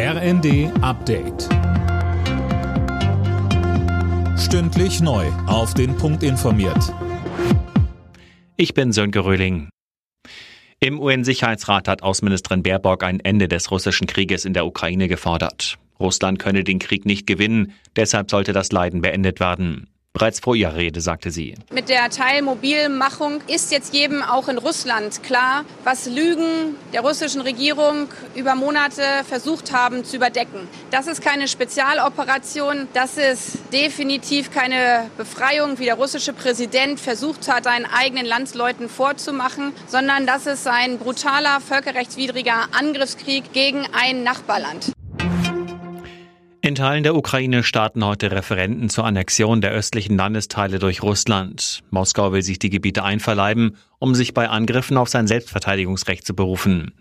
RND Update. Stündlich neu. Auf den Punkt informiert. Ich bin Sönke Röhling. Im UN-Sicherheitsrat hat Außenministerin Baerbock ein Ende des russischen Krieges in der Ukraine gefordert. Russland könne den Krieg nicht gewinnen, deshalb sollte das Leiden beendet werden. Bereits vor ihrer Rede sagte sie. Mit der Teilmobilmachung ist jetzt jedem auch in Russland klar, was Lügen der russischen Regierung über Monate versucht haben zu überdecken. Das ist keine Spezialoperation, das ist definitiv keine Befreiung, wie der russische Präsident versucht hat, seinen eigenen Landsleuten vorzumachen, sondern das ist ein brutaler, völkerrechtswidriger Angriffskrieg gegen ein Nachbarland. In Teilen der Ukraine starten heute Referenten zur Annexion der östlichen Landesteile durch Russland. Moskau will sich die Gebiete einverleiben, um sich bei Angriffen auf sein Selbstverteidigungsrecht zu berufen.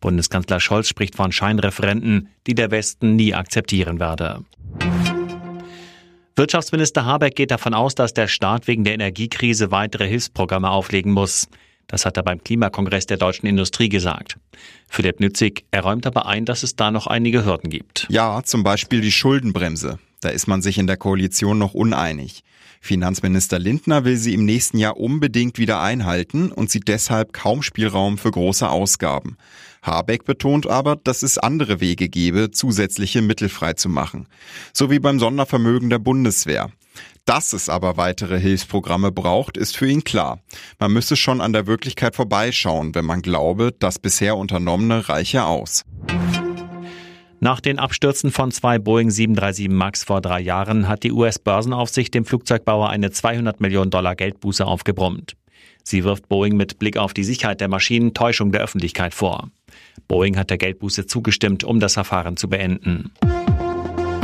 Bundeskanzler Scholz spricht von Scheinreferenten, die der Westen nie akzeptieren werde. Wirtschaftsminister Habeck geht davon aus, dass der Staat wegen der Energiekrise weitere Hilfsprogramme auflegen muss. Das hat er beim Klimakongress der deutschen Industrie gesagt. Philipp Nützig, er räumt aber ein, dass es da noch einige Hürden gibt. Ja, zum Beispiel die Schuldenbremse. Da ist man sich in der Koalition noch uneinig. Finanzminister Lindner will sie im nächsten Jahr unbedingt wieder einhalten und sieht deshalb kaum Spielraum für große Ausgaben. Habeck betont aber, dass es andere Wege gebe, zusätzliche Mittel freizumachen. So wie beim Sondervermögen der Bundeswehr. Dass es aber weitere Hilfsprogramme braucht, ist für ihn klar. Man müsse schon an der Wirklichkeit vorbeischauen, wenn man glaube, das bisher Unternommene reiche aus. Nach den Abstürzen von zwei Boeing 737 MAX vor drei Jahren hat die US-Börsenaufsicht dem Flugzeugbauer eine 200 Millionen Dollar Geldbuße aufgebrummt. Sie wirft Boeing mit Blick auf die Sicherheit der Maschinen Täuschung der Öffentlichkeit vor. Boeing hat der Geldbuße zugestimmt, um das Verfahren zu beenden.